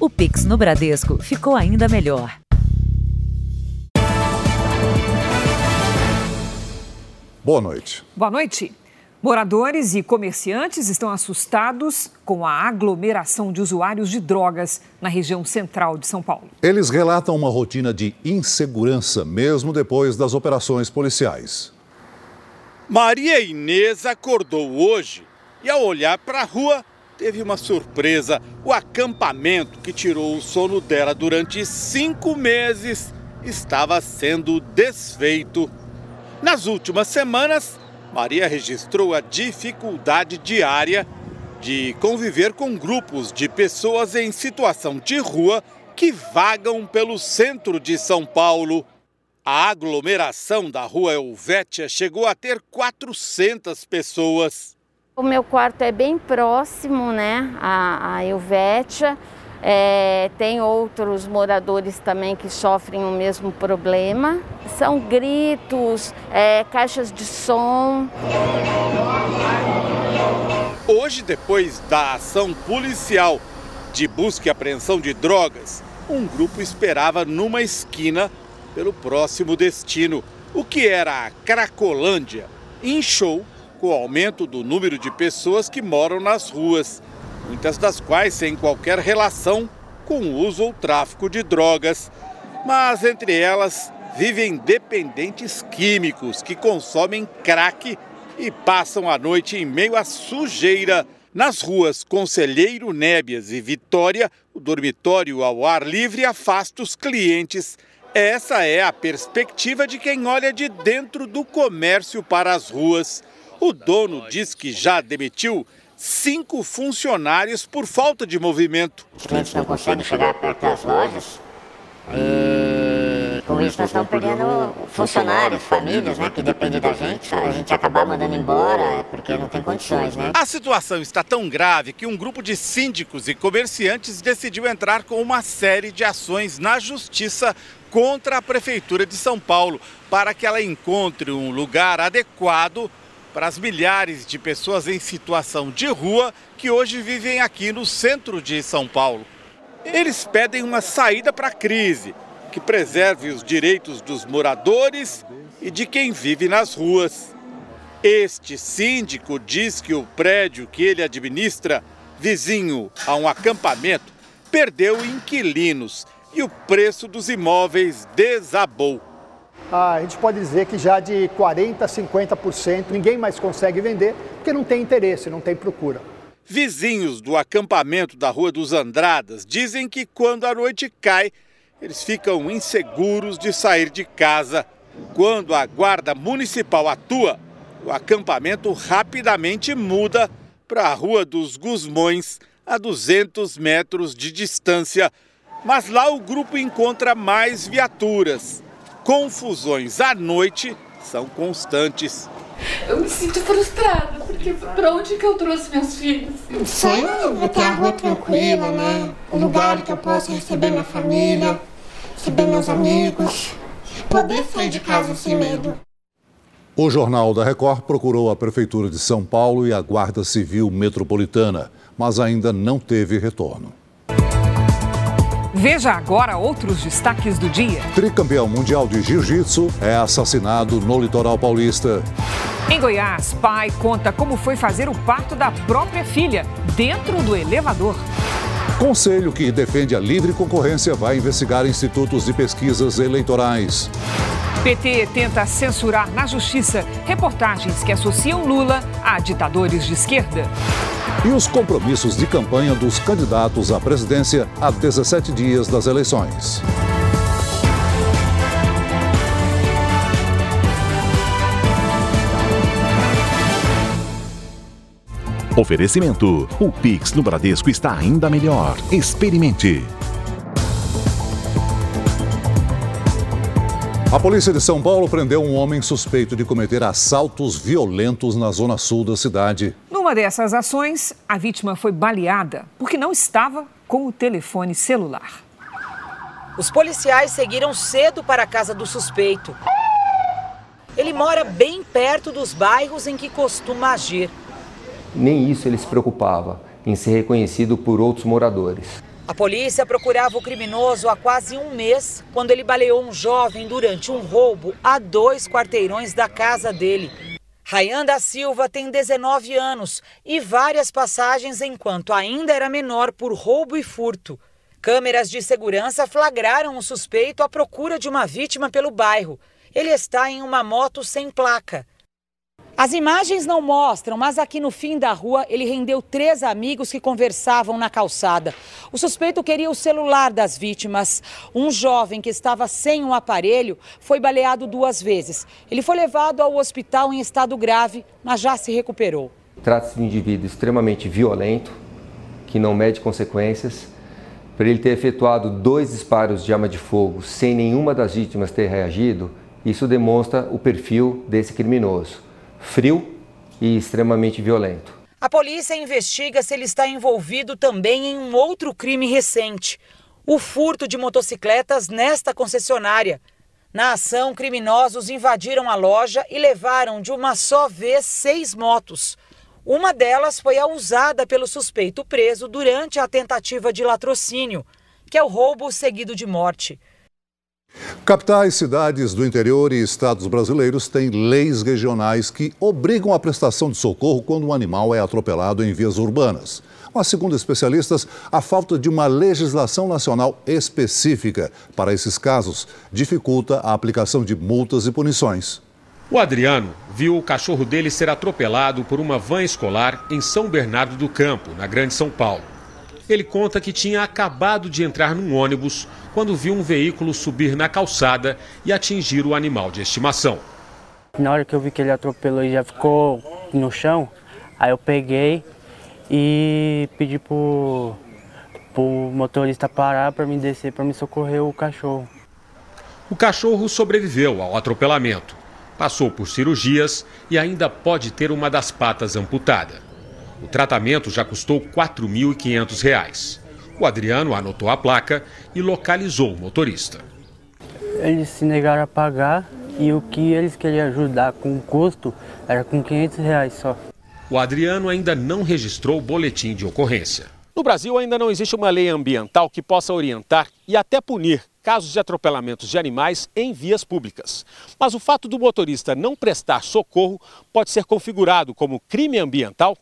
O Pix no Bradesco ficou ainda melhor. Boa noite. Boa noite. Moradores e comerciantes estão assustados com a aglomeração de usuários de drogas na região central de São Paulo. Eles relatam uma rotina de insegurança, mesmo depois das operações policiais. Maria Inês acordou hoje e, ao olhar para a rua, teve uma surpresa. O acampamento que tirou o sono dela durante cinco meses estava sendo desfeito. Nas últimas semanas, Maria registrou a dificuldade diária de conviver com grupos de pessoas em situação de rua que vagam pelo centro de São Paulo. A aglomeração da rua Helvétia chegou a ter 400 pessoas. O meu quarto é bem próximo, né, à, Helvétia. É, tem outros moradores também que sofrem o mesmo problema. São gritos, é, caixas de som. Hoje, depois da ação policial de busca e apreensão de drogas, um grupo esperava numa esquina pelo próximo destino. O que era a Cracolândia inchou com o aumento do número de pessoas que moram nas ruas muitas das quais sem qualquer relação com o uso ou tráfico de drogas. Mas entre elas vivem dependentes químicos que consomem crack e passam a noite em meio à sujeira. Nas ruas Conselheiro Nébias e Vitória, o dormitório ao ar livre afasta os clientes. Essa é a perspectiva de quem olha de dentro do comércio para as ruas. O dono diz que já demitiu cinco funcionários por falta de movimento. Os clientes não conseguem chegar perto das lojas e com isso nós estamos perdendo funcionários, famílias, né, que dependem da gente. A gente acabar mandando embora porque não tem condições, né? A situação está tão grave que um grupo de síndicos e comerciantes decidiu entrar com uma série de ações na justiça contra a prefeitura de São Paulo para que ela encontre um lugar adequado para as milhares de pessoas em situação de rua que hoje vivem aqui no centro de São Paulo. Eles pedem uma saída para a crise, que preserve os direitos dos moradores e de quem vive nas ruas. Este síndico diz que o prédio que ele administra, vizinho a um acampamento, perdeu inquilinos e o preço dos imóveis desabou a gente pode dizer que já de 40% a 50% ninguém mais consegue vender porque não tem interesse, não tem procura. Vizinhos do acampamento da Rua dos Andradas dizem que quando a noite cai, eles ficam inseguros de sair de casa. Quando a guarda municipal atua, o acampamento rapidamente muda para a Rua dos Gusmões, a 200 metros de distância. Mas lá o grupo encontra mais viaturas confusões à noite são constantes. Eu me sinto frustrada, porque para onde que eu trouxe meus filhos? Sonho é ter a rua tranquila, né? Um lugar que eu possa receber minha família, receber meus amigos, poder sair de casa sem medo. O Jornal da Record procurou a Prefeitura de São Paulo e a Guarda Civil Metropolitana, mas ainda não teve retorno. Veja agora outros destaques do dia. Tricampeão mundial de jiu-jitsu é assassinado no litoral paulista. Em Goiás, pai conta como foi fazer o parto da própria filha dentro do elevador. Conselho que defende a livre concorrência vai investigar institutos de pesquisas eleitorais. PT tenta censurar na justiça reportagens que associam Lula a ditadores de esquerda. E os compromissos de campanha dos candidatos à presidência a 17 dias das eleições. Oferecimento: o Pix no Bradesco está ainda melhor. Experimente. A polícia de São Paulo prendeu um homem suspeito de cometer assaltos violentos na zona sul da cidade. Numa dessas ações, a vítima foi baleada porque não estava com o telefone celular. Os policiais seguiram cedo para a casa do suspeito. Ele mora bem perto dos bairros em que costuma agir. Nem isso ele se preocupava, em ser reconhecido por outros moradores. A polícia procurava o criminoso há quase um mês quando ele baleou um jovem durante um roubo a dois quarteirões da casa dele. Rayan da Silva tem 19 anos e várias passagens enquanto ainda era menor por roubo e furto. Câmeras de segurança flagraram o suspeito à procura de uma vítima pelo bairro. Ele está em uma moto sem placa. As imagens não mostram, mas aqui no fim da rua ele rendeu três amigos que conversavam na calçada. O suspeito queria o celular das vítimas. Um jovem que estava sem um aparelho foi baleado duas vezes. Ele foi levado ao hospital em estado grave, mas já se recuperou. Trata-se de um indivíduo extremamente violento, que não mede consequências. Por ele ter efetuado dois disparos de arma de fogo sem nenhuma das vítimas ter reagido, isso demonstra o perfil desse criminoso frio e extremamente violento. A polícia investiga se ele está envolvido também em um outro crime recente: o furto de motocicletas nesta concessionária. Na ação, criminosos invadiram a loja e levaram de uma só vez seis motos. Uma delas foi a usada pelo suspeito preso durante a tentativa de latrocínio, que é o roubo seguido de morte. Capitais, cidades do interior e estados brasileiros têm leis regionais que obrigam a prestação de socorro quando um animal é atropelado em vias urbanas. Mas, segundo especialistas, a falta de uma legislação nacional específica para esses casos dificulta a aplicação de multas e punições. O Adriano viu o cachorro dele ser atropelado por uma van escolar em São Bernardo do Campo, na Grande São Paulo. Ele conta que tinha acabado de entrar num ônibus quando viu um veículo subir na calçada e atingir o animal de estimação. Na hora que eu vi que ele atropelou e já ficou no chão, aí eu peguei e pedi pro, pro motorista parar para me descer para me socorrer o cachorro. O cachorro sobreviveu ao atropelamento, passou por cirurgias e ainda pode ter uma das patas amputada. O tratamento já custou R$ 4.500. O Adriano anotou a placa e localizou o motorista. Eles se negaram a pagar e o que eles queriam ajudar com o custo era com 500 reais só. O Adriano ainda não registrou o boletim de ocorrência. No Brasil ainda não existe uma lei ambiental que possa orientar e até punir casos de atropelamentos de animais em vias públicas. Mas o fato do motorista não prestar socorro pode ser configurado como crime ambiental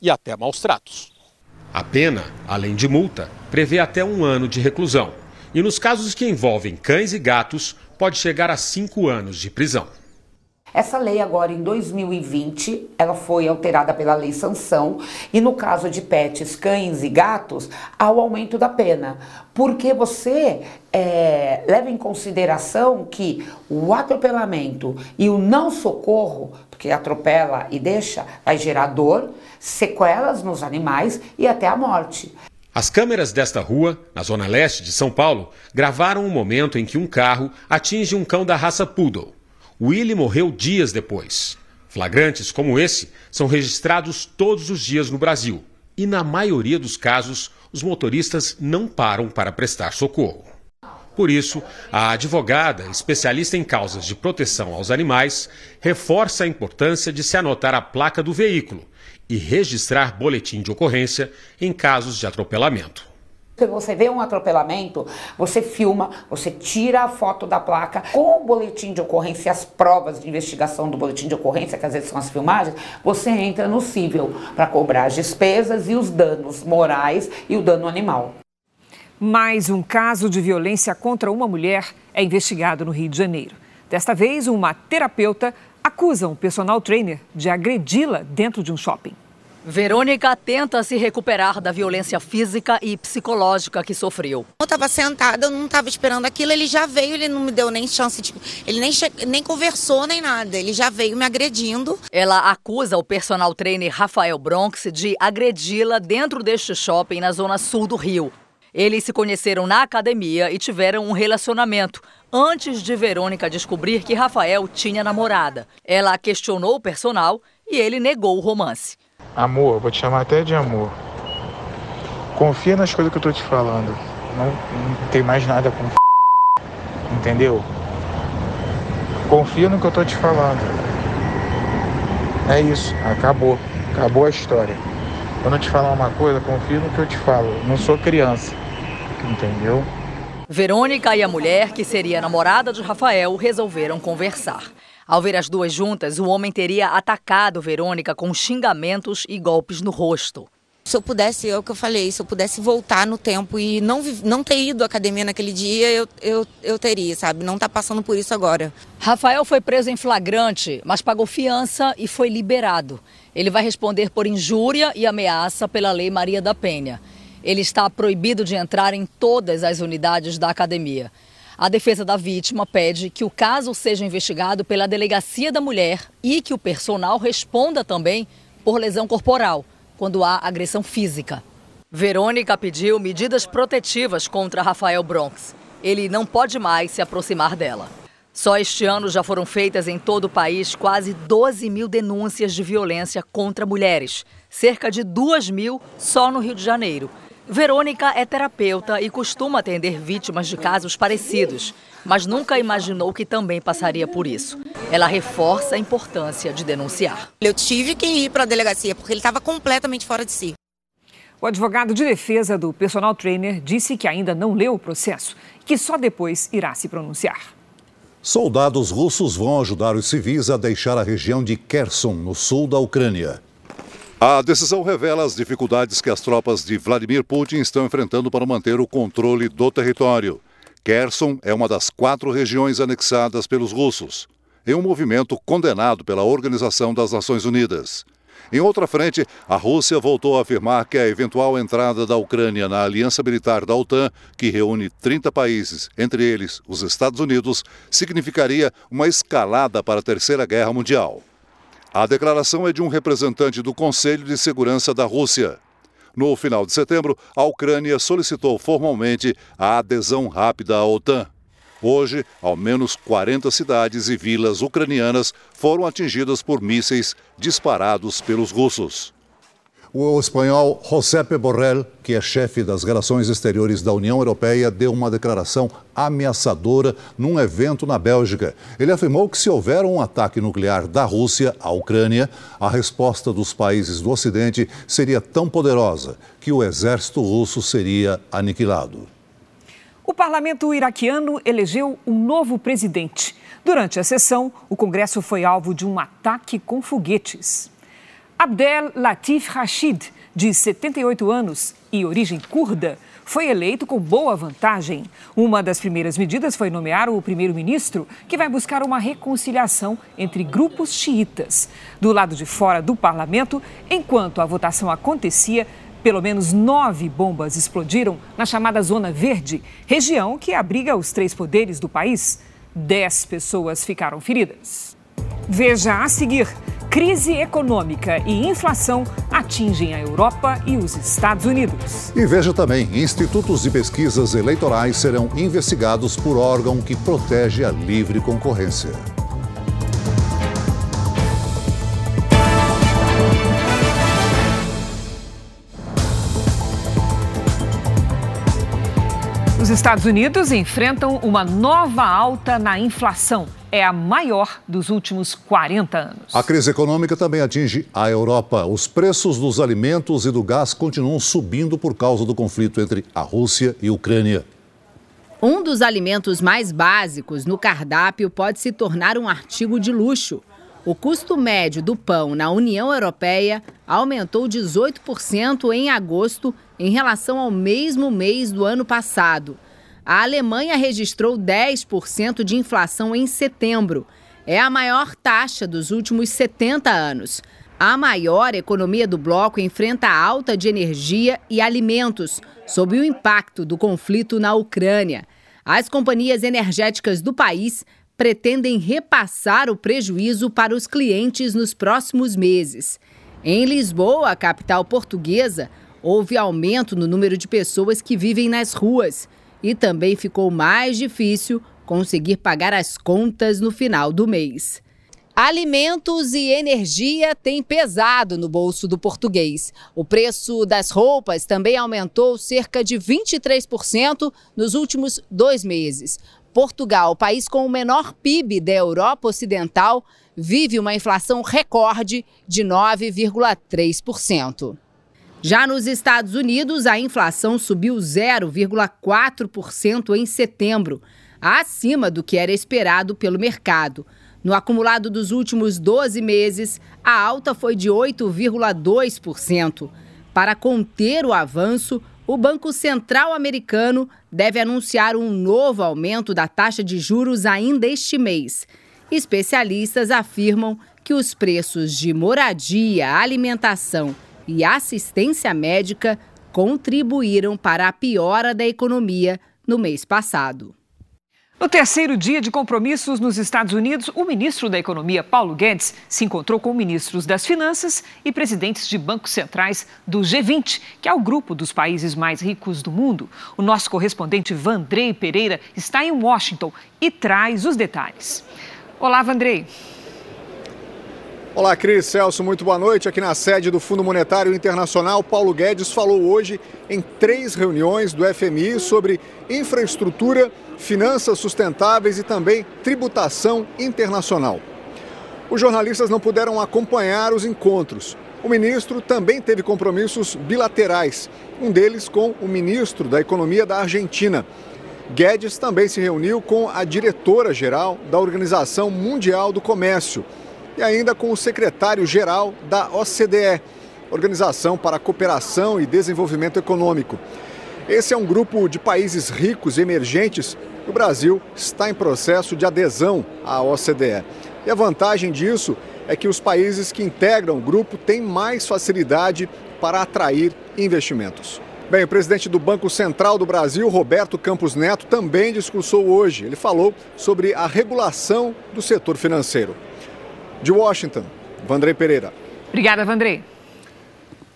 e até maus tratos. A pena, além de multa, prevê até um ano de reclusão. E nos casos que envolvem cães e gatos, pode chegar a cinco anos de prisão. Essa lei agora em 2020, ela foi alterada pela lei sanção e no caso de pets, cães e gatos, há o aumento da pena, porque você é, leva em consideração que o atropelamento e o não socorro, porque atropela e deixa, vai gerar dor, sequelas nos animais e até a morte. As câmeras desta rua, na zona leste de São Paulo, gravaram o um momento em que um carro atinge um cão da raça Poodle. Willie morreu dias depois. Flagrantes como esse são registrados todos os dias no Brasil. E na maioria dos casos, os motoristas não param para prestar socorro. Por isso, a advogada, especialista em causas de proteção aos animais, reforça a importância de se anotar a placa do veículo e registrar boletim de ocorrência em casos de atropelamento. Você vê um atropelamento, você filma, você tira a foto da placa com o boletim de ocorrência, as provas de investigação do boletim de ocorrência, que às vezes são as filmagens, você entra no cível para cobrar as despesas e os danos morais e o dano animal. Mais um caso de violência contra uma mulher é investigado no Rio de Janeiro. Desta vez, uma terapeuta acusa um personal trainer de agredi-la dentro de um shopping. Verônica tenta se recuperar da violência física e psicológica que sofreu. Eu estava sentada, eu não estava esperando aquilo, ele já veio, ele não me deu nem chance de. Ele nem, nem conversou nem nada, ele já veio me agredindo. Ela acusa o personal trainer Rafael Bronx de agredi-la dentro deste shopping na zona sul do Rio. Eles se conheceram na academia e tiveram um relacionamento antes de Verônica descobrir que Rafael tinha namorada. Ela questionou o personal e ele negou o romance. Amor, vou te chamar até de amor. Confia nas coisas que eu tô te falando. Não, não tem mais nada com entendeu? Confia no que eu tô te falando. É isso, acabou. Acabou a história. Quando eu te falar uma coisa, confia no que eu te falo. Não sou criança. entendeu? Verônica e a mulher, que seria namorada de Rafael, resolveram conversar. Ao ver as duas juntas, o homem teria atacado Verônica com xingamentos e golpes no rosto. Se eu pudesse, é o que eu falei, se eu pudesse voltar no tempo e não, não ter ido à academia naquele dia, eu, eu, eu teria, sabe? Não tá passando por isso agora. Rafael foi preso em flagrante, mas pagou fiança e foi liberado. Ele vai responder por injúria e ameaça pela Lei Maria da Penha. Ele está proibido de entrar em todas as unidades da academia. A defesa da vítima pede que o caso seja investigado pela Delegacia da Mulher e que o personal responda também por lesão corporal, quando há agressão física. Verônica pediu medidas protetivas contra Rafael Bronx. Ele não pode mais se aproximar dela. Só este ano já foram feitas em todo o país quase 12 mil denúncias de violência contra mulheres, cerca de 2 mil só no Rio de Janeiro. Verônica é terapeuta e costuma atender vítimas de casos parecidos, mas nunca imaginou que também passaria por isso. Ela reforça a importância de denunciar. Eu tive que ir para a delegacia porque ele estava completamente fora de si. O advogado de defesa do personal trainer disse que ainda não leu o processo que só depois irá se pronunciar. Soldados russos vão ajudar os civis a deixar a região de Kherson, no sul da Ucrânia. A decisão revela as dificuldades que as tropas de Vladimir Putin estão enfrentando para manter o controle do território. Kherson é uma das quatro regiões anexadas pelos russos, em um movimento condenado pela Organização das Nações Unidas. Em outra frente, a Rússia voltou a afirmar que a eventual entrada da Ucrânia na aliança militar da OTAN, que reúne 30 países, entre eles os Estados Unidos, significaria uma escalada para a Terceira Guerra Mundial. A declaração é de um representante do Conselho de Segurança da Rússia. No final de setembro, a Ucrânia solicitou formalmente a adesão rápida à OTAN. Hoje, ao menos 40 cidades e vilas ucranianas foram atingidas por mísseis disparados pelos russos. O espanhol Josep Borrell, que é chefe das relações exteriores da União Europeia, deu uma declaração ameaçadora num evento na Bélgica. Ele afirmou que se houver um ataque nuclear da Rússia à Ucrânia, a resposta dos países do Ocidente seria tão poderosa que o exército russo seria aniquilado. O parlamento iraquiano elegeu um novo presidente. Durante a sessão, o Congresso foi alvo de um ataque com foguetes. Abdel Latif Rashid, de 78 anos e origem curda, foi eleito com boa vantagem. Uma das primeiras medidas foi nomear o primeiro-ministro, que vai buscar uma reconciliação entre grupos xiitas. Do lado de fora do parlamento, enquanto a votação acontecia, pelo menos nove bombas explodiram na chamada Zona Verde, região que abriga os três poderes do país. Dez pessoas ficaram feridas. Veja a seguir. Crise econômica e inflação atingem a Europa e os Estados Unidos. E veja também: institutos de pesquisas eleitorais serão investigados por órgão que protege a livre concorrência. Os Estados Unidos enfrentam uma nova alta na inflação é a maior dos últimos 40 anos. A crise econômica também atinge a Europa. Os preços dos alimentos e do gás continuam subindo por causa do conflito entre a Rússia e a Ucrânia. Um dos alimentos mais básicos no cardápio pode se tornar um artigo de luxo. O custo médio do pão na União Europeia aumentou 18% em agosto em relação ao mesmo mês do ano passado. A Alemanha registrou 10% de inflação em setembro. É a maior taxa dos últimos 70 anos. A maior economia do bloco enfrenta alta de energia e alimentos, sob o impacto do conflito na Ucrânia. As companhias energéticas do país pretendem repassar o prejuízo para os clientes nos próximos meses. Em Lisboa, a capital portuguesa, houve aumento no número de pessoas que vivem nas ruas e também ficou mais difícil conseguir pagar as contas no final do mês. Alimentos e energia têm pesado no bolso do português. O preço das roupas também aumentou cerca de 23% nos últimos dois meses. Portugal, país com o menor PIB da Europa Ocidental, vive uma inflação recorde de 9,3%. Já nos Estados Unidos, a inflação subiu 0,4% em setembro, acima do que era esperado pelo mercado. No acumulado dos últimos 12 meses, a alta foi de 8,2%. Para conter o avanço, o Banco Central americano deve anunciar um novo aumento da taxa de juros ainda este mês. Especialistas afirmam que os preços de moradia, alimentação e assistência médica contribuíram para a piora da economia no mês passado. No terceiro dia de compromissos nos Estados Unidos, o ministro da Economia, Paulo Guedes, se encontrou com ministros das Finanças e presidentes de bancos centrais do G20, que é o grupo dos países mais ricos do mundo. O nosso correspondente Vandrei Pereira está em Washington e traz os detalhes. Olá, Vandrei. Olá, Cris Celso, muito boa noite. Aqui na sede do Fundo Monetário Internacional, Paulo Guedes falou hoje em três reuniões do FMI sobre infraestrutura, finanças sustentáveis e também tributação internacional. Os jornalistas não puderam acompanhar os encontros. O ministro também teve compromissos bilaterais, um deles com o ministro da Economia da Argentina. Guedes também se reuniu com a diretora-geral da Organização Mundial do Comércio e ainda com o secretário-geral da OCDE, Organização para a Cooperação e Desenvolvimento Econômico. Esse é um grupo de países ricos e emergentes o Brasil está em processo de adesão à OCDE. E a vantagem disso é que os países que integram o grupo têm mais facilidade para atrair investimentos. Bem, o presidente do Banco Central do Brasil, Roberto Campos Neto, também discursou hoje. Ele falou sobre a regulação do setor financeiro. De Washington, Vandrei Pereira. Obrigada, Vandrei.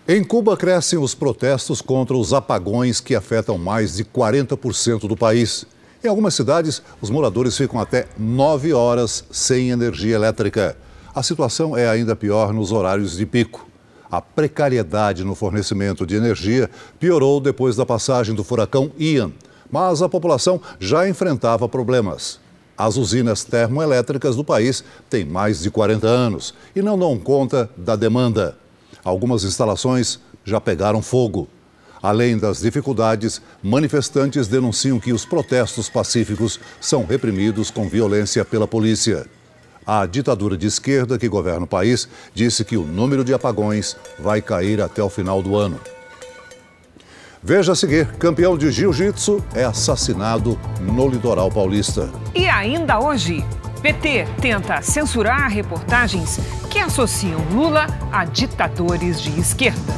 Em Cuba crescem os protestos contra os apagões que afetam mais de 40% do país. Em algumas cidades, os moradores ficam até nove horas sem energia elétrica. A situação é ainda pior nos horários de pico. A precariedade no fornecimento de energia piorou depois da passagem do furacão Ian, mas a população já enfrentava problemas. As usinas termoelétricas do país têm mais de 40 anos e não dão conta da demanda. Algumas instalações já pegaram fogo. Além das dificuldades, manifestantes denunciam que os protestos pacíficos são reprimidos com violência pela polícia. A ditadura de esquerda que governa o país disse que o número de apagões vai cair até o final do ano. Veja a seguir: campeão de jiu-jitsu é assassinado no litoral paulista. E ainda hoje, PT tenta censurar reportagens que associam Lula a ditadores de esquerda.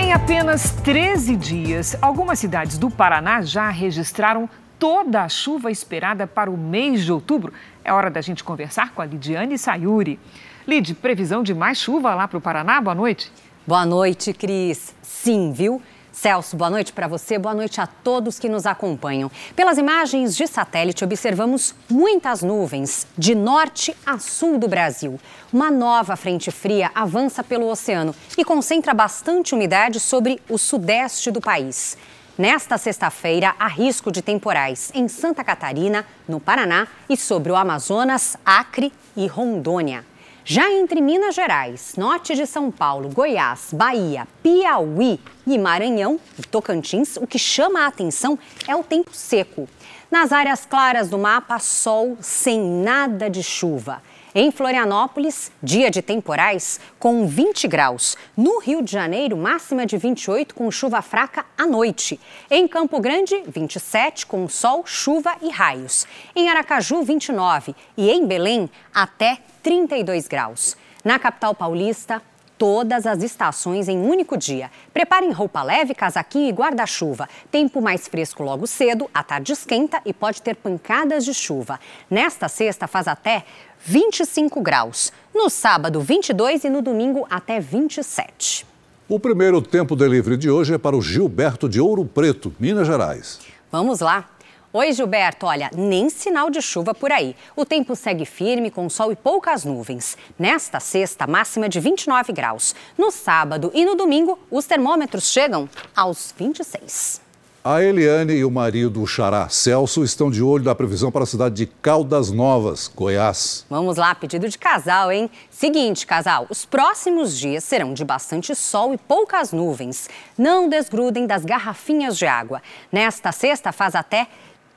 Em apenas 13 dias, algumas cidades do Paraná já registraram toda a chuva esperada para o mês de outubro. É hora da gente conversar com a Lidiane Sayuri. Lid, previsão de mais chuva lá para o Paraná? Boa noite. Boa noite, Cris. Sim, viu? Celso, boa noite para você, boa noite a todos que nos acompanham. Pelas imagens de satélite, observamos muitas nuvens de norte a sul do Brasil. Uma nova frente fria avança pelo oceano e concentra bastante umidade sobre o sudeste do país. Nesta sexta-feira, há risco de temporais em Santa Catarina, no Paraná e sobre o Amazonas, Acre e Rondônia. Já entre Minas Gerais, norte de São Paulo, Goiás, Bahia, Piauí e Maranhão e Tocantins, o que chama a atenção é o tempo seco. Nas áreas claras do mapa, sol sem nada de chuva. Em Florianópolis, dia de temporais com 20 graus. No Rio de Janeiro, máxima de 28 com chuva fraca à noite. Em Campo Grande, 27 com sol, chuva e raios. Em Aracaju, 29 e em Belém, até 32 graus. Na capital paulista, todas as estações em um único dia. Preparem roupa leve, casaquinho e guarda-chuva. Tempo mais fresco logo cedo, a tarde esquenta e pode ter pancadas de chuva. Nesta sexta faz até 25 graus. No sábado, 22 e no domingo até 27. O primeiro tempo delivery de hoje é para o Gilberto de Ouro Preto, Minas Gerais. Vamos lá. Oi, Gilberto. Olha, nem sinal de chuva por aí. O tempo segue firme, com sol e poucas nuvens. Nesta sexta, máxima de 29 graus. No sábado e no domingo, os termômetros chegam aos 26. A Eliane e o marido, o Xará Celso, estão de olho na previsão para a cidade de Caldas Novas, Goiás. Vamos lá, pedido de casal, hein? Seguinte, casal, os próximos dias serão de bastante sol e poucas nuvens. Não desgrudem das garrafinhas de água. Nesta sexta faz até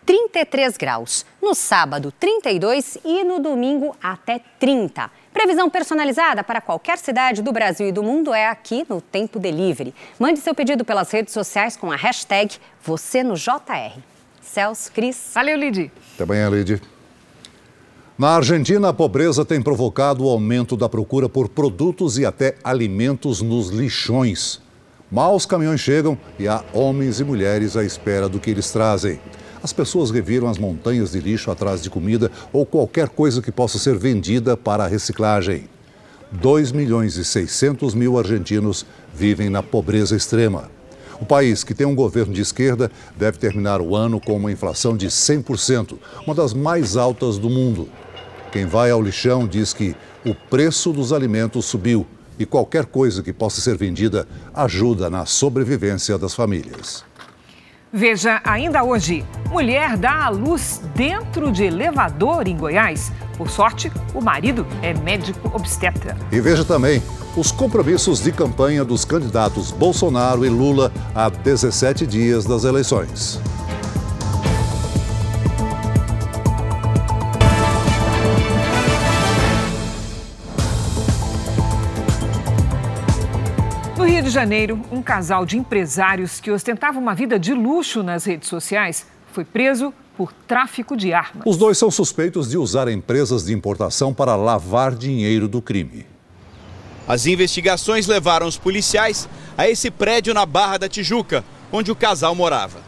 33 graus. No sábado, 32 e no domingo, até 30. Previsão personalizada para qualquer cidade do Brasil e do mundo é aqui no Tempo Delivery. Mande seu pedido pelas redes sociais com a hashtag você no JR. Celso, Cris. Valeu, Lid. Até amanhã, Lid. Na Argentina, a pobreza tem provocado o aumento da procura por produtos e até alimentos nos lixões. Mal os caminhões chegam e há homens e mulheres à espera do que eles trazem. As pessoas reviram as montanhas de lixo atrás de comida ou qualquer coisa que possa ser vendida para a reciclagem. 2 milhões e 600 mil argentinos vivem na pobreza extrema. O país, que tem um governo de esquerda, deve terminar o ano com uma inflação de 100%, uma das mais altas do mundo. Quem vai ao lixão diz que o preço dos alimentos subiu e qualquer coisa que possa ser vendida ajuda na sobrevivência das famílias. Veja ainda hoje: mulher dá à luz dentro de elevador em Goiás. Por sorte, o marido é médico obstetra. E veja também os compromissos de campanha dos candidatos Bolsonaro e Lula a 17 dias das eleições. De Janeiro, um casal de empresários que ostentava uma vida de luxo nas redes sociais foi preso por tráfico de armas. Os dois são suspeitos de usar empresas de importação para lavar dinheiro do crime. As investigações levaram os policiais a esse prédio na Barra da Tijuca, onde o casal morava.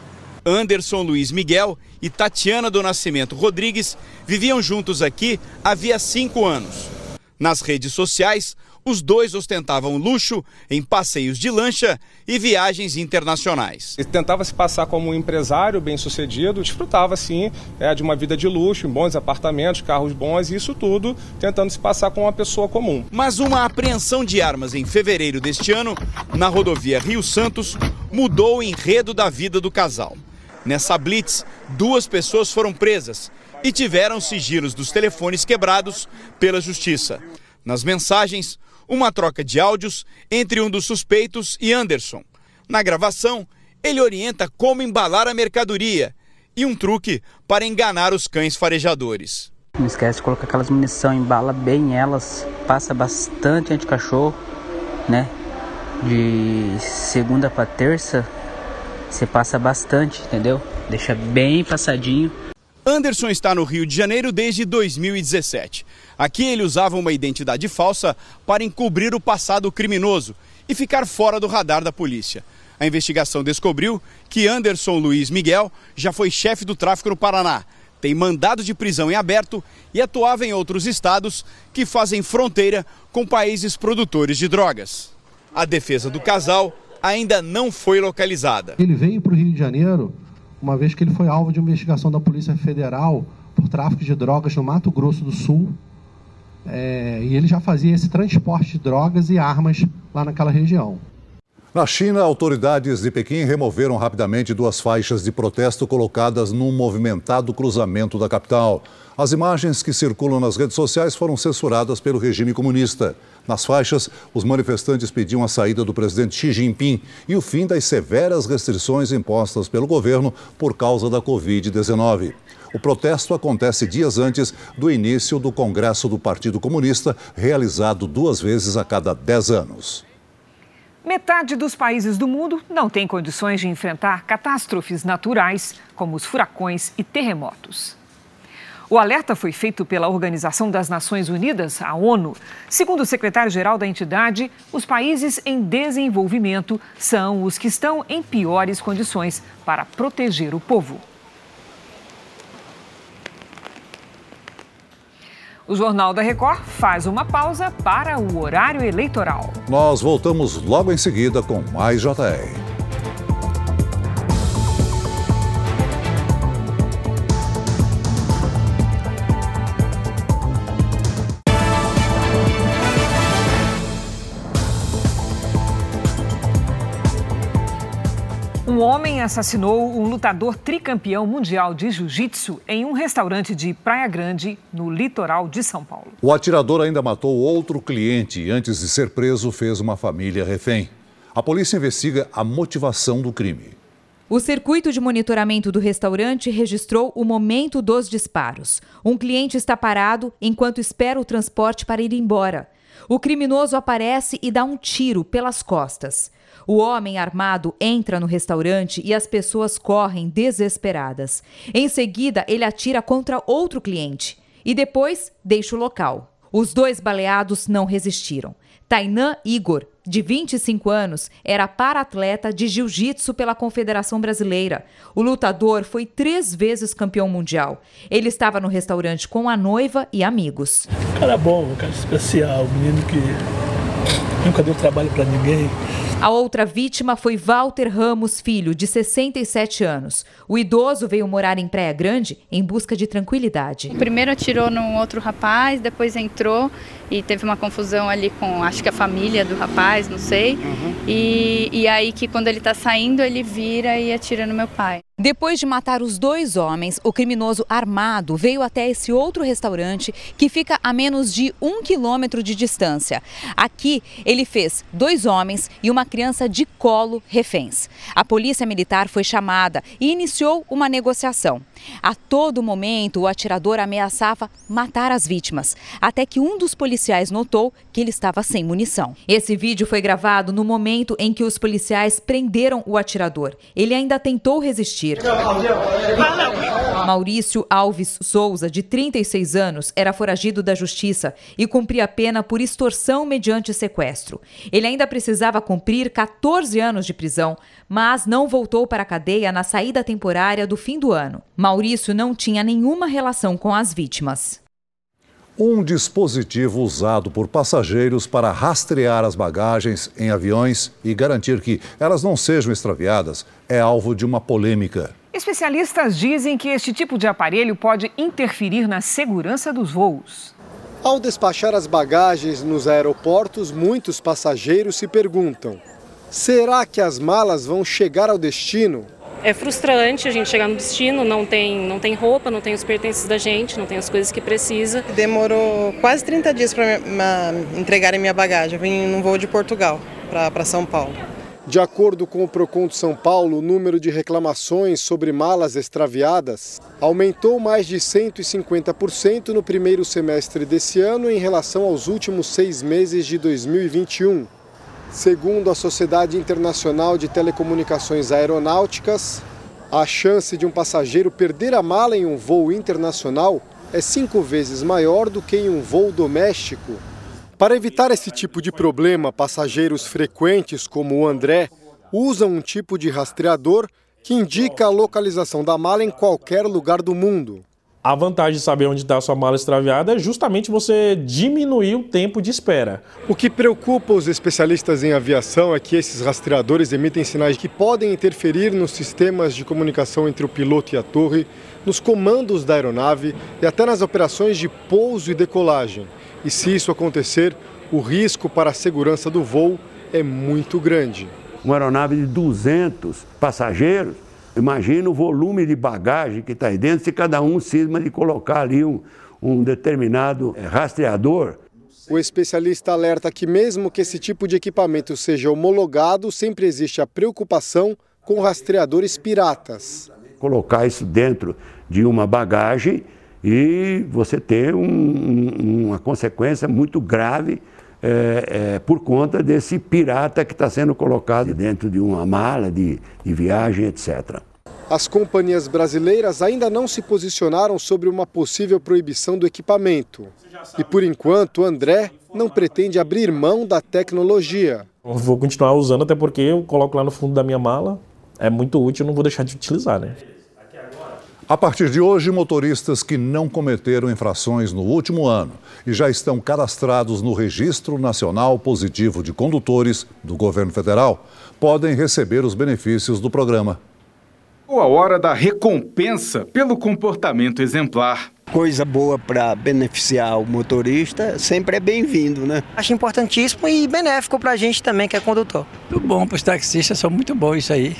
Anderson Luiz Miguel e Tatiana do Nascimento Rodrigues viviam juntos aqui havia cinco anos. Nas redes sociais, os dois ostentavam luxo em passeios de lancha e viagens internacionais. Ele tentava se passar como um empresário bem-sucedido, desfrutava sim é, de uma vida de luxo, em bons apartamentos, carros bons, e isso tudo tentando se passar como uma pessoa comum. Mas uma apreensão de armas em fevereiro deste ano, na rodovia Rio Santos, mudou o enredo da vida do casal. Nessa blitz, duas pessoas foram presas e tiveram sigilos dos telefones quebrados pela justiça. Nas mensagens, uma troca de áudios entre um dos suspeitos e Anderson. Na gravação, ele orienta como embalar a mercadoria e um truque para enganar os cães farejadores. Não esquece de colocar aquelas munição, embala bem elas, passa bastante anti-cachorro, né? De segunda para terça, você passa bastante, entendeu? Deixa bem passadinho. Anderson está no Rio de Janeiro desde 2017. Aqui ele usava uma identidade falsa para encobrir o passado criminoso e ficar fora do radar da polícia. A investigação descobriu que Anderson Luiz Miguel já foi chefe do tráfico no Paraná, tem mandado de prisão em aberto e atuava em outros estados que fazem fronteira com países produtores de drogas. A defesa do casal ainda não foi localizada. Ele veio para o Rio de Janeiro uma vez que ele foi alvo de uma investigação da Polícia Federal por tráfico de drogas no Mato Grosso do Sul. É, e ele já fazia esse transporte de drogas e armas lá naquela região. Na China, autoridades de Pequim removeram rapidamente duas faixas de protesto colocadas num movimentado cruzamento da capital. As imagens que circulam nas redes sociais foram censuradas pelo regime comunista. Nas faixas, os manifestantes pediam a saída do presidente Xi Jinping e o fim das severas restrições impostas pelo governo por causa da Covid-19. O protesto acontece dias antes do início do Congresso do Partido Comunista, realizado duas vezes a cada dez anos. Metade dos países do mundo não tem condições de enfrentar catástrofes naturais, como os furacões e terremotos. O alerta foi feito pela Organização das Nações Unidas, a ONU. Segundo o secretário-geral da entidade, os países em desenvolvimento são os que estão em piores condições para proteger o povo. O Jornal da Record faz uma pausa para o horário eleitoral. Nós voltamos logo em seguida com mais JR. Um homem assassinou um lutador tricampeão mundial de jiu-jitsu em um restaurante de Praia Grande, no litoral de São Paulo. O atirador ainda matou outro cliente e, antes de ser preso, fez uma família refém. A polícia investiga a motivação do crime. O circuito de monitoramento do restaurante registrou o momento dos disparos. Um cliente está parado enquanto espera o transporte para ir embora. O criminoso aparece e dá um tiro pelas costas. O homem armado entra no restaurante e as pessoas correm desesperadas. Em seguida, ele atira contra outro cliente e depois deixa o local. Os dois baleados não resistiram. Tainan Igor, de 25 anos, era para-atleta de jiu-jitsu pela Confederação Brasileira. O lutador foi três vezes campeão mundial. Ele estava no restaurante com a noiva e amigos. Cara bom, cara especial, menino que nunca deu trabalho para ninguém. A outra vítima foi Walter Ramos Filho, de 67 anos. O idoso veio morar em Praia Grande em busca de tranquilidade. Primeiro atirou num outro rapaz, depois entrou e teve uma confusão ali com, acho que a família do rapaz, não sei. Uhum. E, e aí que quando ele está saindo, ele vira e atira no meu pai. Depois de matar os dois homens, o criminoso armado veio até esse outro restaurante que fica a menos de um quilômetro de distância. Aqui, ele fez dois homens e uma criança de colo reféns. A polícia militar foi chamada e iniciou uma negociação. A todo momento, o atirador ameaçava matar as vítimas, até que um dos policiais notou que ele estava sem munição. Esse vídeo foi gravado no momento em que os policiais prenderam o atirador. Ele ainda tentou resistir. Maurício Alves Souza, de 36 anos, era foragido da justiça e cumpria pena por extorsão mediante sequestro. Ele ainda precisava cumprir 14 anos de prisão, mas não voltou para a cadeia na saída temporária do fim do ano. Maurício não tinha nenhuma relação com as vítimas. Um dispositivo usado por passageiros para rastrear as bagagens em aviões e garantir que elas não sejam extraviadas é alvo de uma polêmica. Especialistas dizem que este tipo de aparelho pode interferir na segurança dos voos. Ao despachar as bagagens nos aeroportos, muitos passageiros se perguntam: será que as malas vão chegar ao destino? É frustrante a gente chegar no destino, não tem, não tem roupa, não tem os pertences da gente, não tem as coisas que precisa. Demorou quase 30 dias para entregarem minha bagagem. Eu vim num voo de Portugal para São Paulo. De acordo com o Procon de São Paulo, o número de reclamações sobre malas extraviadas aumentou mais de 150% no primeiro semestre desse ano em relação aos últimos seis meses de 2021. Segundo a Sociedade Internacional de Telecomunicações Aeronáuticas, a chance de um passageiro perder a mala em um voo internacional é cinco vezes maior do que em um voo doméstico. Para evitar esse tipo de problema, passageiros frequentes como o André usam um tipo de rastreador que indica a localização da mala em qualquer lugar do mundo. A vantagem de saber onde está a sua mala extraviada é justamente você diminuir o tempo de espera. O que preocupa os especialistas em aviação é que esses rastreadores emitem sinais que podem interferir nos sistemas de comunicação entre o piloto e a torre, nos comandos da aeronave e até nas operações de pouso e decolagem. E se isso acontecer, o risco para a segurança do voo é muito grande. Uma aeronave de 200 passageiros Imagina o volume de bagagem que está aí dentro se cada um cisma de colocar ali um, um determinado eh, rastreador. O especialista alerta que, mesmo que esse tipo de equipamento seja homologado, sempre existe a preocupação com rastreadores piratas. Colocar isso dentro de uma bagagem e você ter um, uma consequência muito grave é, é, por conta desse pirata que está sendo colocado dentro de uma mala de, de viagem, etc. As companhias brasileiras ainda não se posicionaram sobre uma possível proibição do equipamento. E por enquanto, André não pretende abrir mão da tecnologia. Eu vou continuar usando, até porque eu coloco lá no fundo da minha mala. É muito útil, não vou deixar de utilizar, né? A partir de hoje, motoristas que não cometeram infrações no último ano e já estão cadastrados no Registro Nacional Positivo de Condutores do Governo Federal podem receber os benefícios do programa a hora da recompensa pelo comportamento exemplar. Coisa boa para beneficiar o motorista sempre é bem-vindo, né? Acho importantíssimo e benéfico para a gente também que é condutor. Muito bom para os taxistas, são muito bom isso aí.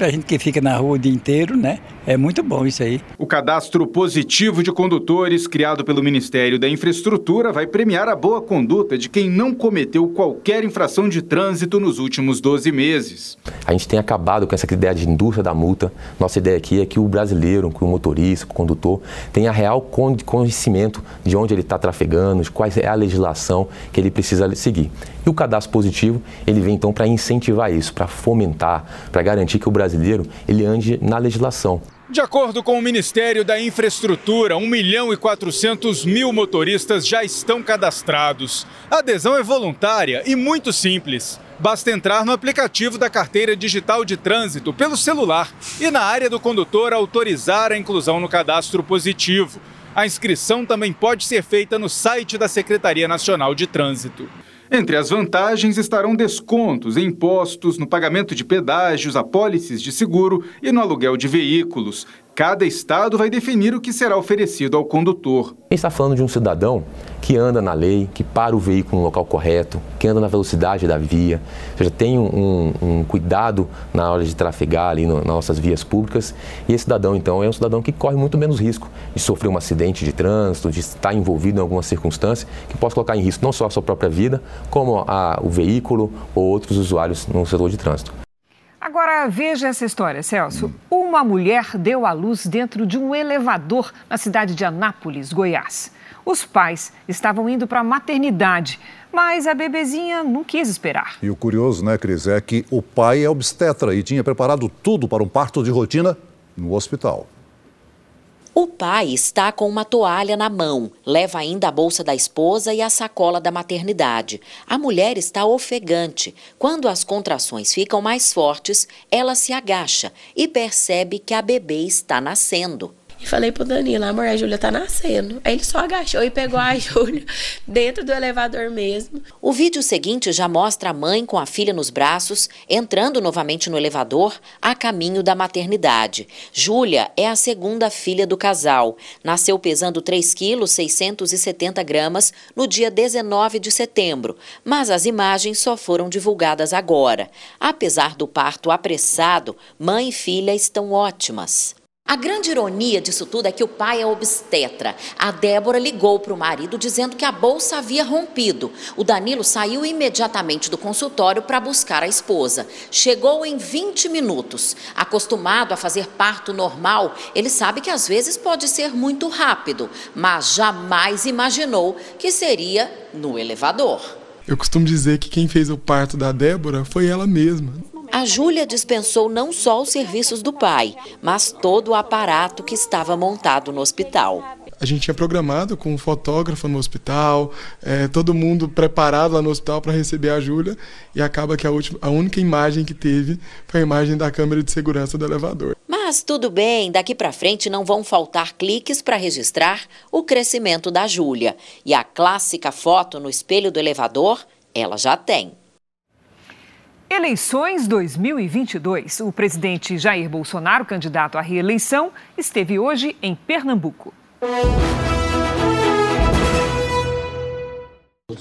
A gente que fica na rua o dia inteiro, né? É muito bom isso aí. O cadastro positivo de condutores, criado pelo Ministério da Infraestrutura, vai premiar a boa conduta de quem não cometeu qualquer infração de trânsito nos últimos 12 meses. A gente tem acabado com essa ideia de indústria da multa. Nossa ideia aqui é que o brasileiro, que o motorista, o condutor, tenha real conhecimento de onde ele está trafegando, de qual é a legislação que ele precisa seguir. E o cadastro positivo, ele vem então para incentivar isso, para fomentar, para garantir que o brasileiro ele ande na legislação. De acordo com o Ministério da Infraestrutura, 1 milhão e 400 mil motoristas já estão cadastrados. A adesão é voluntária e muito simples. Basta entrar no aplicativo da Carteira Digital de Trânsito pelo celular e, na área do condutor, autorizar a inclusão no cadastro positivo. A inscrição também pode ser feita no site da Secretaria Nacional de Trânsito. Entre as vantagens estarão descontos em impostos, no pagamento de pedágios, apólices de seguro e no aluguel de veículos. Cada estado vai definir o que será oferecido ao condutor. A gente está falando de um cidadão que anda na lei, que para o veículo no local correto, que anda na velocidade da via, ou seja, tem um, um cuidado na hora de trafegar ali no, nas nossas vias públicas. E esse cidadão, então, é um cidadão que corre muito menos risco de sofrer um acidente de trânsito, de estar envolvido em alguma circunstância que possa colocar em risco não só a sua própria vida, como a, o veículo ou outros usuários no setor de trânsito. Agora veja essa história, Celso. Uma mulher deu à luz dentro de um elevador na cidade de Anápolis, Goiás. Os pais estavam indo para a maternidade, mas a bebezinha não quis esperar. E o curioso, né, Cris, é que o pai é obstetra e tinha preparado tudo para um parto de rotina no hospital. O pai está com uma toalha na mão, leva ainda a bolsa da esposa e a sacola da maternidade. A mulher está ofegante. Quando as contrações ficam mais fortes, ela se agacha e percebe que a bebê está nascendo. E falei pro Danilo, amor, a Júlia tá nascendo. Aí ele só agachou e pegou a Júlia dentro do elevador mesmo. O vídeo seguinte já mostra a mãe com a filha nos braços, entrando novamente no elevador, a caminho da maternidade. Júlia é a segunda filha do casal. Nasceu pesando 3 quilos 670 gramas no dia 19 de setembro, mas as imagens só foram divulgadas agora. Apesar do parto apressado, mãe e filha estão ótimas. A grande ironia disso tudo é que o pai é obstetra. A Débora ligou para o marido dizendo que a bolsa havia rompido. O Danilo saiu imediatamente do consultório para buscar a esposa. Chegou em 20 minutos. Acostumado a fazer parto normal, ele sabe que às vezes pode ser muito rápido, mas jamais imaginou que seria no elevador. Eu costumo dizer que quem fez o parto da Débora foi ela mesma. A Júlia dispensou não só os serviços do pai, mas todo o aparato que estava montado no hospital. A gente tinha programado com um fotógrafo no hospital, é, todo mundo preparado lá no hospital para receber a Júlia, e acaba que a, última, a única imagem que teve foi a imagem da câmera de segurança do elevador. Mas tudo bem, daqui para frente não vão faltar cliques para registrar o crescimento da Júlia. E a clássica foto no espelho do elevador, ela já tem. Eleições 2022. O presidente Jair Bolsonaro, candidato à reeleição, esteve hoje em Pernambuco.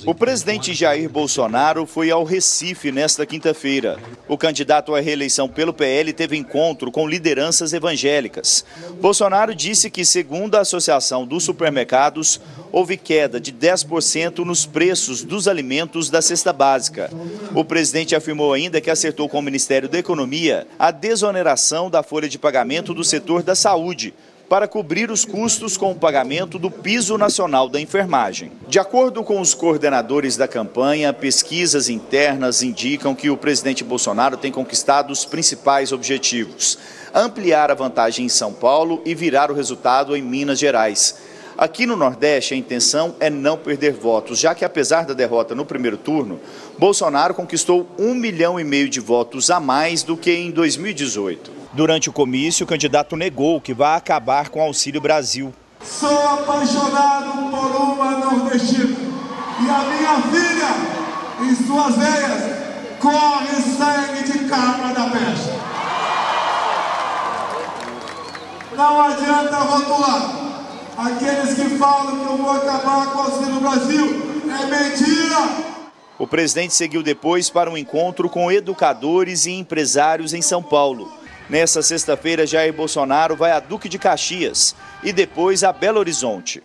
O presidente Jair Bolsonaro foi ao Recife nesta quinta-feira. O candidato à reeleição pelo PL teve encontro com lideranças evangélicas. Bolsonaro disse que, segundo a Associação dos Supermercados, houve queda de 10% nos preços dos alimentos da cesta básica. O presidente afirmou ainda que acertou com o Ministério da Economia a desoneração da folha de pagamento do setor da saúde para cobrir os custos com o pagamento do piso nacional da enfermagem. De acordo com os coordenadores da campanha, pesquisas internas indicam que o presidente Bolsonaro tem conquistado os principais objetivos: ampliar a vantagem em São Paulo e virar o resultado em Minas Gerais. Aqui no Nordeste, a intenção é não perder votos, já que apesar da derrota no primeiro turno, Bolsonaro conquistou um milhão e meio de votos a mais do que em 2018. Durante o comício, o candidato negou que vai acabar com o Auxílio Brasil. Sou apaixonado por uma nordestina e a minha filha, em suas veias, corre sangue de cabra da peste. Não adianta rotular. Aqueles que falam que eu vou acabar com o Auxílio Brasil, é mentira! O presidente seguiu depois para um encontro com educadores e empresários em São Paulo. Nessa sexta-feira, Jair Bolsonaro vai a Duque de Caxias e depois a Belo Horizonte.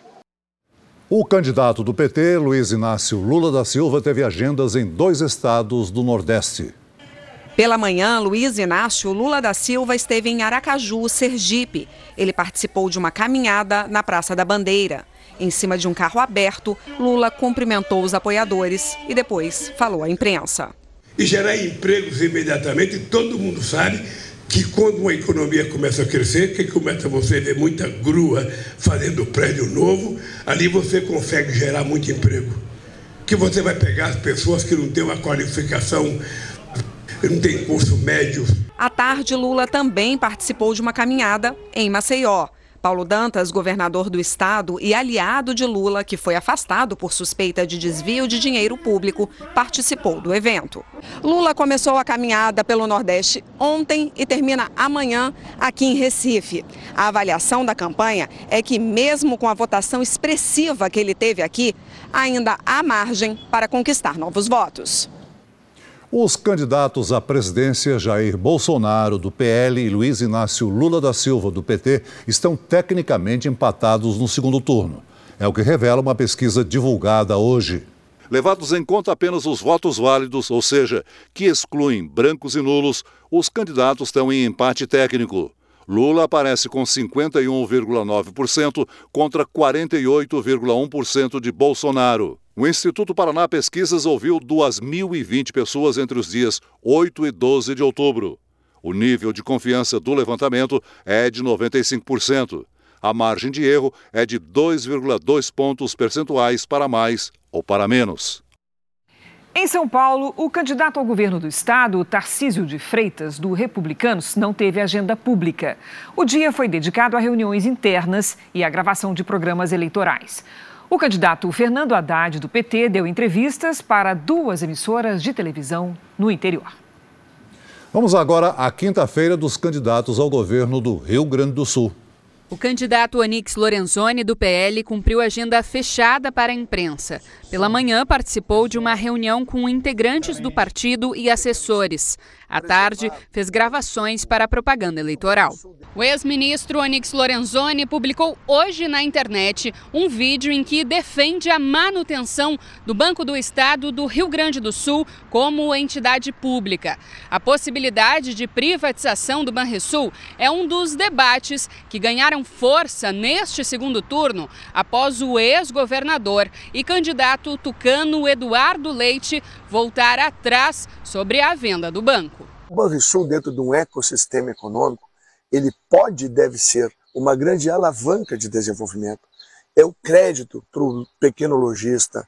O candidato do PT, Luiz Inácio Lula da Silva, teve agendas em dois estados do Nordeste. Pela manhã, Luiz Inácio Lula da Silva esteve em Aracaju, Sergipe. Ele participou de uma caminhada na Praça da Bandeira. Em cima de um carro aberto, Lula cumprimentou os apoiadores e depois falou à imprensa. E gerar empregos imediatamente, todo mundo sabe que quando uma economia começa a crescer, que começa você ver muita grua fazendo prédio novo, ali você consegue gerar muito emprego. Que você vai pegar as pessoas que não têm uma qualificação não tem curso médio. À tarde, Lula também participou de uma caminhada em Maceió. Paulo Dantas, governador do estado e aliado de Lula, que foi afastado por suspeita de desvio de dinheiro público, participou do evento. Lula começou a caminhada pelo Nordeste ontem e termina amanhã aqui em Recife. A avaliação da campanha é que, mesmo com a votação expressiva que ele teve aqui, ainda há margem para conquistar novos votos. Os candidatos à presidência Jair Bolsonaro, do PL, e Luiz Inácio Lula da Silva, do PT, estão tecnicamente empatados no segundo turno. É o que revela uma pesquisa divulgada hoje. Levados em conta apenas os votos válidos, ou seja, que excluem brancos e nulos, os candidatos estão em empate técnico. Lula aparece com 51,9% contra 48,1% de Bolsonaro. O Instituto Paraná Pesquisas ouviu 2.020 pessoas entre os dias 8 e 12 de outubro. O nível de confiança do levantamento é de 95%. A margem de erro é de 2,2 pontos percentuais para mais ou para menos. Em São Paulo, o candidato ao governo do estado, Tarcísio de Freitas, do Republicanos, não teve agenda pública. O dia foi dedicado a reuniões internas e à gravação de programas eleitorais. O candidato Fernando Haddad, do PT, deu entrevistas para duas emissoras de televisão no interior. Vamos agora à quinta-feira dos candidatos ao governo do Rio Grande do Sul. O candidato Onix Lorenzoni, do PL, cumpriu agenda fechada para a imprensa. Pela manhã, participou de uma reunião com integrantes do partido e assessores. À tarde, fez gravações para a propaganda eleitoral. O ex-ministro Onix Lorenzoni publicou hoje na internet um vídeo em que defende a manutenção do Banco do Estado do Rio Grande do Sul como entidade pública. A possibilidade de privatização do Banrisul é um dos debates que ganharam força neste segundo turno após o ex-governador e candidato tucano Eduardo Leite voltar atrás sobre a venda do banco. O Banrisul, dentro de um ecossistema econômico, ele pode e deve ser uma grande alavanca de desenvolvimento. É o crédito para o pequeno lojista,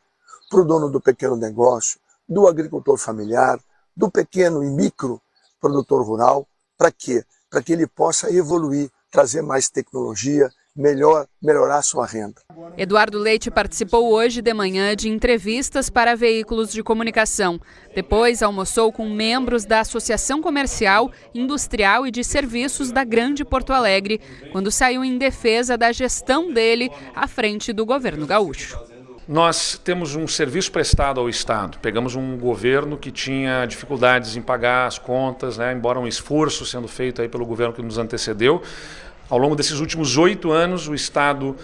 para o dono do pequeno negócio, do agricultor familiar, do pequeno e micro produtor rural. Para quê? Para que ele possa evoluir, trazer mais tecnologia, melhor, melhorar sua renda. Eduardo Leite participou hoje de manhã de entrevistas para veículos de comunicação. Depois almoçou com membros da Associação Comercial, Industrial e de Serviços da Grande Porto Alegre, quando saiu em defesa da gestão dele à frente do governo gaúcho. Nós temos um serviço prestado ao Estado. Pegamos um governo que tinha dificuldades em pagar as contas, né, embora um esforço sendo feito aí pelo governo que nos antecedeu. Ao longo desses últimos oito anos, o Estado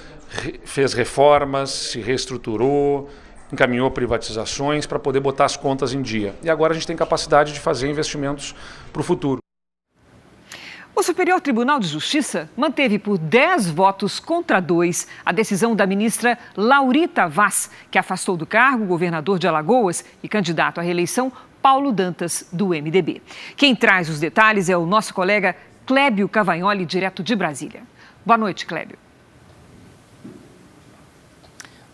fez reformas, se reestruturou, encaminhou privatizações para poder botar as contas em dia. E agora a gente tem capacidade de fazer investimentos para o futuro. O Superior Tribunal de Justiça manteve por 10 votos contra 2 a decisão da ministra Laurita Vaz, que afastou do cargo o governador de Alagoas e candidato à reeleição Paulo Dantas, do MDB. Quem traz os detalhes é o nosso colega Clébio Cavagnoli, direto de Brasília. Boa noite, Clébio.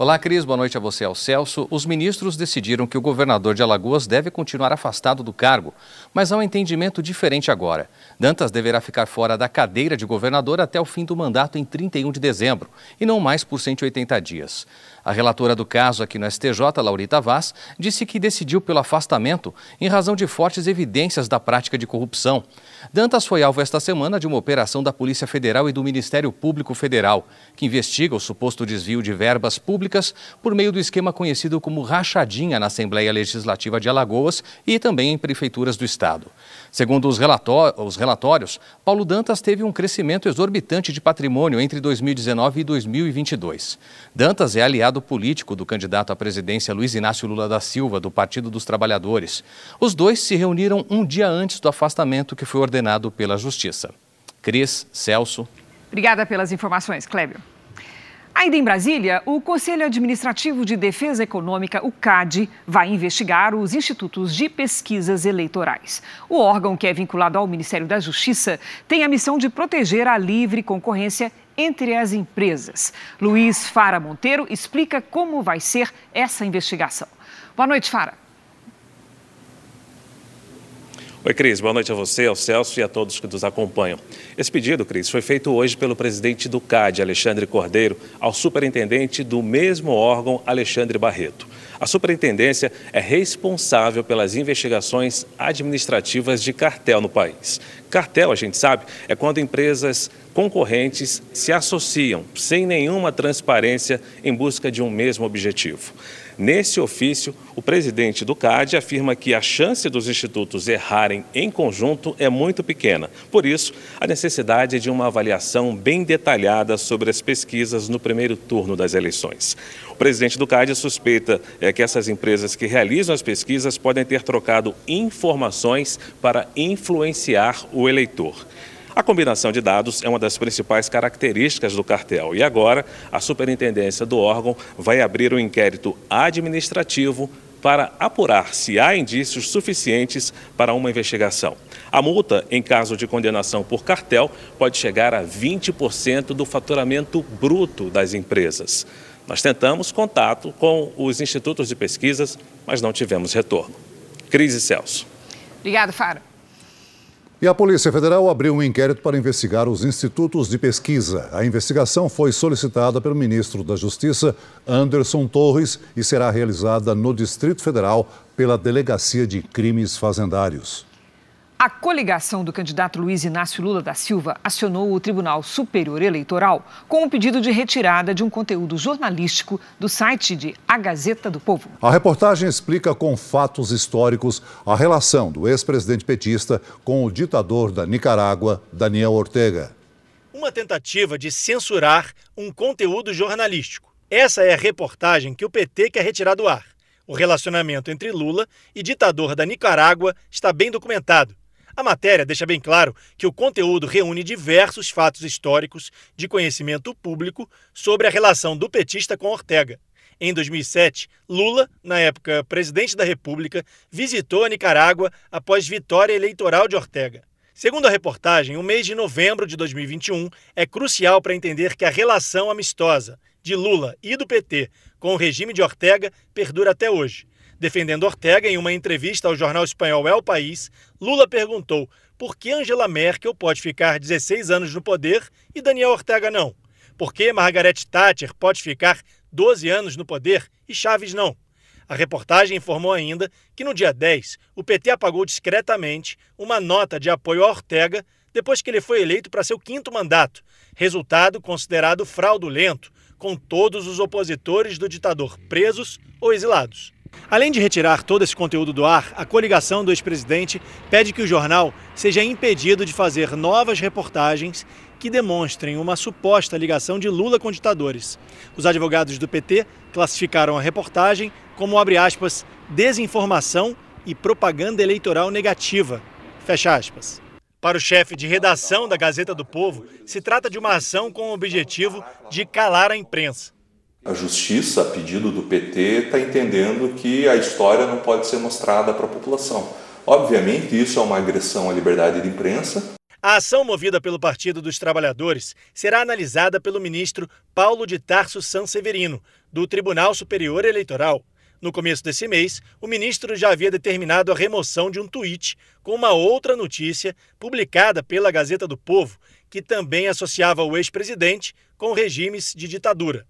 Olá, Cris. Boa noite a você, ao Celso. Os ministros decidiram que o governador de Alagoas deve continuar afastado do cargo, mas há um entendimento diferente agora. Dantas deverá ficar fora da cadeira de governador até o fim do mandato em 31 de dezembro, e não mais por 180 dias. A relatora do caso aqui no STJ, Laurita Vaz, disse que decidiu pelo afastamento em razão de fortes evidências da prática de corrupção. Dantas foi alvo esta semana de uma operação da Polícia Federal e do Ministério Público Federal, que investiga o suposto desvio de verbas públicas por meio do esquema conhecido como rachadinha na Assembleia Legislativa de Alagoas e também em prefeituras do Estado. Segundo os, os relatórios, Paulo Dantas teve um crescimento exorbitante de patrimônio entre 2019 e 2022. Dantas é aliado político do candidato à presidência Luiz Inácio Lula da Silva, do Partido dos Trabalhadores. Os dois se reuniram um dia antes do afastamento que foi ordenado pela Justiça. Cris, Celso. Obrigada pelas informações, Clébio. Ainda em Brasília, o Conselho Administrativo de Defesa Econômica, o CAD, vai investigar os institutos de pesquisas eleitorais. O órgão, que é vinculado ao Ministério da Justiça, tem a missão de proteger a livre concorrência entre as empresas. Luiz Fara Monteiro explica como vai ser essa investigação. Boa noite, Fara. Oi, Cris. Boa noite a você, ao Celso e a todos que nos acompanham. Esse pedido, Cris, foi feito hoje pelo presidente do CAD, Alexandre Cordeiro, ao superintendente do mesmo órgão, Alexandre Barreto. A superintendência é responsável pelas investigações administrativas de cartel no país. Cartel, a gente sabe, é quando empresas concorrentes se associam sem nenhuma transparência em busca de um mesmo objetivo. Nesse ofício, o presidente do CAD afirma que a chance dos institutos errarem em conjunto é muito pequena. Por isso, a necessidade de uma avaliação bem detalhada sobre as pesquisas no primeiro turno das eleições. O presidente do CAD suspeita é, que essas empresas que realizam as pesquisas podem ter trocado informações para influenciar o eleitor. A combinação de dados é uma das principais características do cartel e agora a superintendência do órgão vai abrir um inquérito administrativo para apurar se há indícios suficientes para uma investigação. A multa, em caso de condenação por cartel, pode chegar a 20% do faturamento bruto das empresas. Nós tentamos contato com os institutos de pesquisas, mas não tivemos retorno. Crise Celso. Obrigado, Fara. E a Polícia Federal abriu um inquérito para investigar os institutos de pesquisa. A investigação foi solicitada pelo ministro da Justiça, Anderson Torres, e será realizada no Distrito Federal pela Delegacia de Crimes Fazendários. A coligação do candidato Luiz Inácio Lula da Silva acionou o Tribunal Superior Eleitoral com um pedido de retirada de um conteúdo jornalístico do site de A Gazeta do Povo. A reportagem explica com fatos históricos a relação do ex-presidente petista com o ditador da Nicarágua, Daniel Ortega. Uma tentativa de censurar um conteúdo jornalístico. Essa é a reportagem que o PT quer retirar do ar. O relacionamento entre Lula e ditador da Nicarágua está bem documentado. A matéria deixa bem claro que o conteúdo reúne diversos fatos históricos de conhecimento público sobre a relação do petista com Ortega. Em 2007, Lula, na época presidente da República, visitou a Nicarágua após vitória eleitoral de Ortega. Segundo a reportagem, o mês de novembro de 2021 é crucial para entender que a relação amistosa de Lula e do PT com o regime de Ortega perdura até hoje. Defendendo Ortega em uma entrevista ao jornal espanhol El País, Lula perguntou por que Angela Merkel pode ficar 16 anos no poder e Daniel Ortega não? Por que Margaret Thatcher pode ficar 12 anos no poder e Chaves não? A reportagem informou ainda que no dia 10, o PT apagou discretamente uma nota de apoio a Ortega depois que ele foi eleito para seu quinto mandato, resultado considerado fraudulento, com todos os opositores do ditador presos ou exilados. Além de retirar todo esse conteúdo do ar, a coligação do ex-presidente pede que o jornal seja impedido de fazer novas reportagens que demonstrem uma suposta ligação de Lula com ditadores. Os advogados do PT classificaram a reportagem como, abre aspas, desinformação e propaganda eleitoral negativa. Fecha aspas. Para o chefe de redação da Gazeta do Povo, se trata de uma ação com o objetivo de calar a imprensa. A justiça, a pedido do PT, está entendendo que a história não pode ser mostrada para a população. Obviamente, isso é uma agressão à liberdade de imprensa. A ação movida pelo Partido dos Trabalhadores será analisada pelo ministro Paulo de Tarso Sanseverino, do Tribunal Superior Eleitoral. No começo desse mês, o ministro já havia determinado a remoção de um tweet com uma outra notícia publicada pela Gazeta do Povo, que também associava o ex-presidente com regimes de ditadura.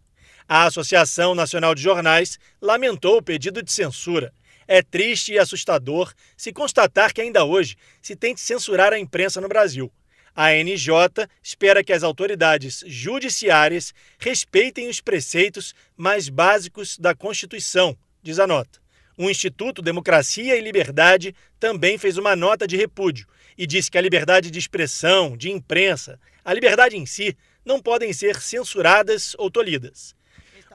A Associação Nacional de Jornais lamentou o pedido de censura. É triste e assustador se constatar que ainda hoje se tente censurar a imprensa no Brasil. A NJ espera que as autoridades judiciárias respeitem os preceitos mais básicos da Constituição, diz a nota. O Instituto Democracia e Liberdade também fez uma nota de repúdio e disse que a liberdade de expressão, de imprensa, a liberdade em si, não podem ser censuradas ou tolhidas.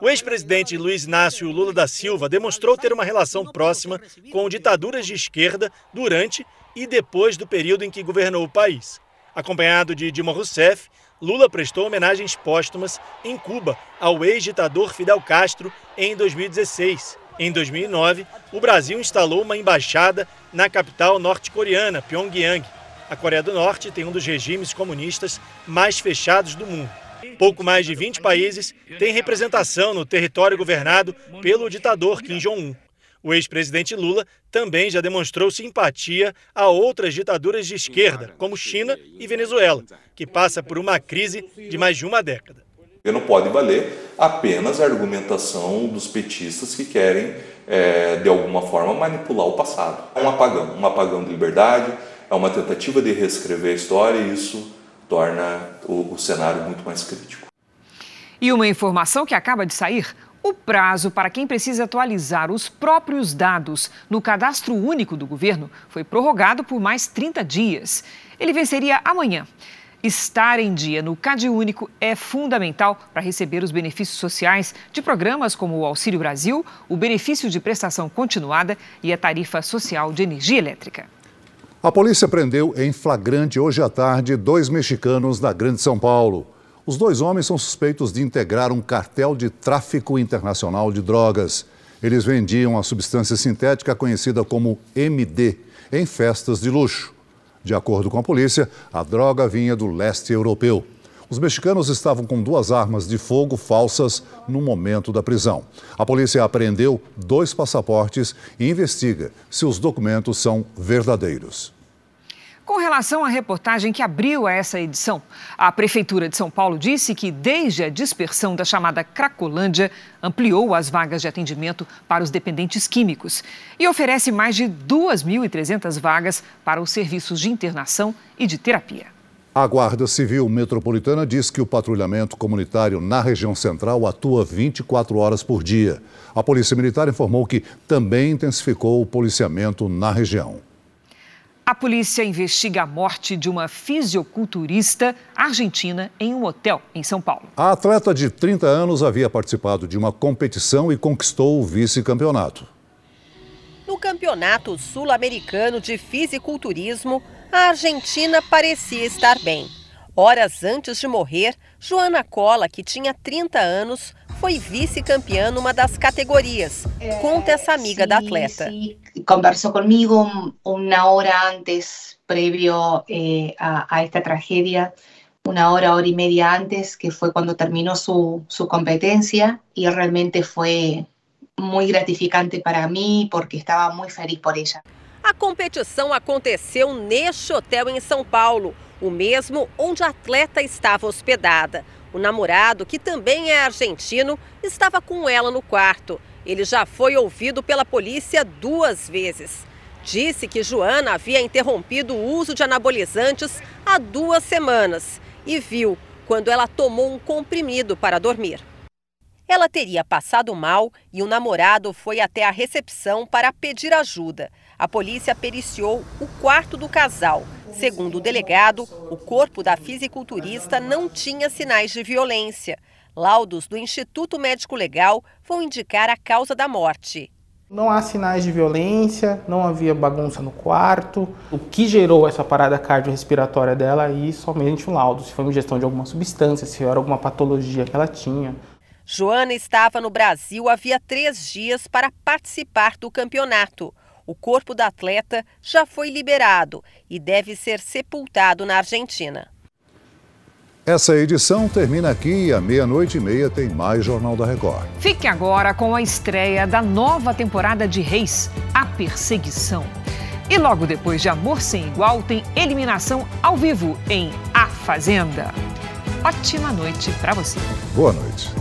O ex-presidente Luiz Inácio Lula da Silva demonstrou ter uma relação próxima com ditaduras de esquerda durante e depois do período em que governou o país. Acompanhado de Dilma Rousseff, Lula prestou homenagens póstumas em Cuba ao ex-ditador Fidel Castro em 2016. Em 2009, o Brasil instalou uma embaixada na capital norte-coreana, Pyongyang. A Coreia do Norte tem um dos regimes comunistas mais fechados do mundo. Pouco mais de 20 países têm representação no território governado pelo ditador Kim Jong-un. O ex-presidente Lula também já demonstrou simpatia a outras ditaduras de esquerda, como China e Venezuela, que passa por uma crise de mais de uma década. Não pode valer apenas a argumentação dos petistas que querem, é, de alguma forma, manipular o passado. É um apagão, um apagão de liberdade, é uma tentativa de reescrever a história e isso torna o, o cenário muito mais crítico. E uma informação que acaba de sair: o prazo para quem precisa atualizar os próprios dados no cadastro único do governo foi prorrogado por mais 30 dias. Ele venceria amanhã. Estar em dia no Cade Único é fundamental para receber os benefícios sociais de programas como o Auxílio Brasil, o benefício de prestação continuada e a tarifa social de energia elétrica. A polícia prendeu em flagrante hoje à tarde dois mexicanos na Grande São Paulo. Os dois homens são suspeitos de integrar um cartel de tráfico internacional de drogas. Eles vendiam a substância sintética conhecida como MD em festas de luxo. De acordo com a polícia, a droga vinha do leste europeu. Os mexicanos estavam com duas armas de fogo falsas no momento da prisão. A polícia apreendeu dois passaportes e investiga se os documentos são verdadeiros. Com relação à reportagem que abriu a essa edição, a Prefeitura de São Paulo disse que, desde a dispersão da chamada Cracolândia, ampliou as vagas de atendimento para os dependentes químicos e oferece mais de 2.300 vagas para os serviços de internação e de terapia. A Guarda Civil Metropolitana diz que o patrulhamento comunitário na região central atua 24 horas por dia. A Polícia Militar informou que também intensificou o policiamento na região. A polícia investiga a morte de uma fisiculturista argentina em um hotel em São Paulo. A atleta de 30 anos havia participado de uma competição e conquistou o vice-campeonato. No Campeonato Sul-Americano de Fisiculturismo, a Argentina parecia estar bem. Horas antes de morrer, Joana Cola, que tinha 30 anos, foi vice-campeã numa das categorias. Conta essa amiga da atleta. Conversou comigo uma hora antes, previo eh, a, a, esta tragédia, uma hora, hora e meia antes, que foi quando terminou sua su competência, e realmente foi muito gratificante para mim, porque estava muito feliz por ela. A competição aconteceu neste hotel em São Paulo o mesmo onde a atleta estava hospedada. O namorado, que também é argentino, estava com ela no quarto. Ele já foi ouvido pela polícia duas vezes. Disse que Joana havia interrompido o uso de anabolizantes há duas semanas e viu quando ela tomou um comprimido para dormir. Ela teria passado mal e o namorado foi até a recepção para pedir ajuda. A polícia periciou o quarto do casal. Segundo o delegado, o corpo da fisiculturista não tinha sinais de violência. Laudos do Instituto Médico Legal vão indicar a causa da morte. Não há sinais de violência, não havia bagunça no quarto. O que gerou essa parada cardiorrespiratória dela aí somente um laudo, se foi ingestão de alguma substância, se era alguma patologia que ela tinha. Joana estava no Brasil havia três dias para participar do campeonato. O corpo da atleta já foi liberado e deve ser sepultado na Argentina. Essa edição termina aqui e à meia-noite e meia tem mais Jornal da Record. Fique agora com a estreia da nova temporada de Reis, A Perseguição. E logo depois de Amor Sem Igual, tem eliminação ao vivo em A Fazenda. Ótima noite para você. Boa noite.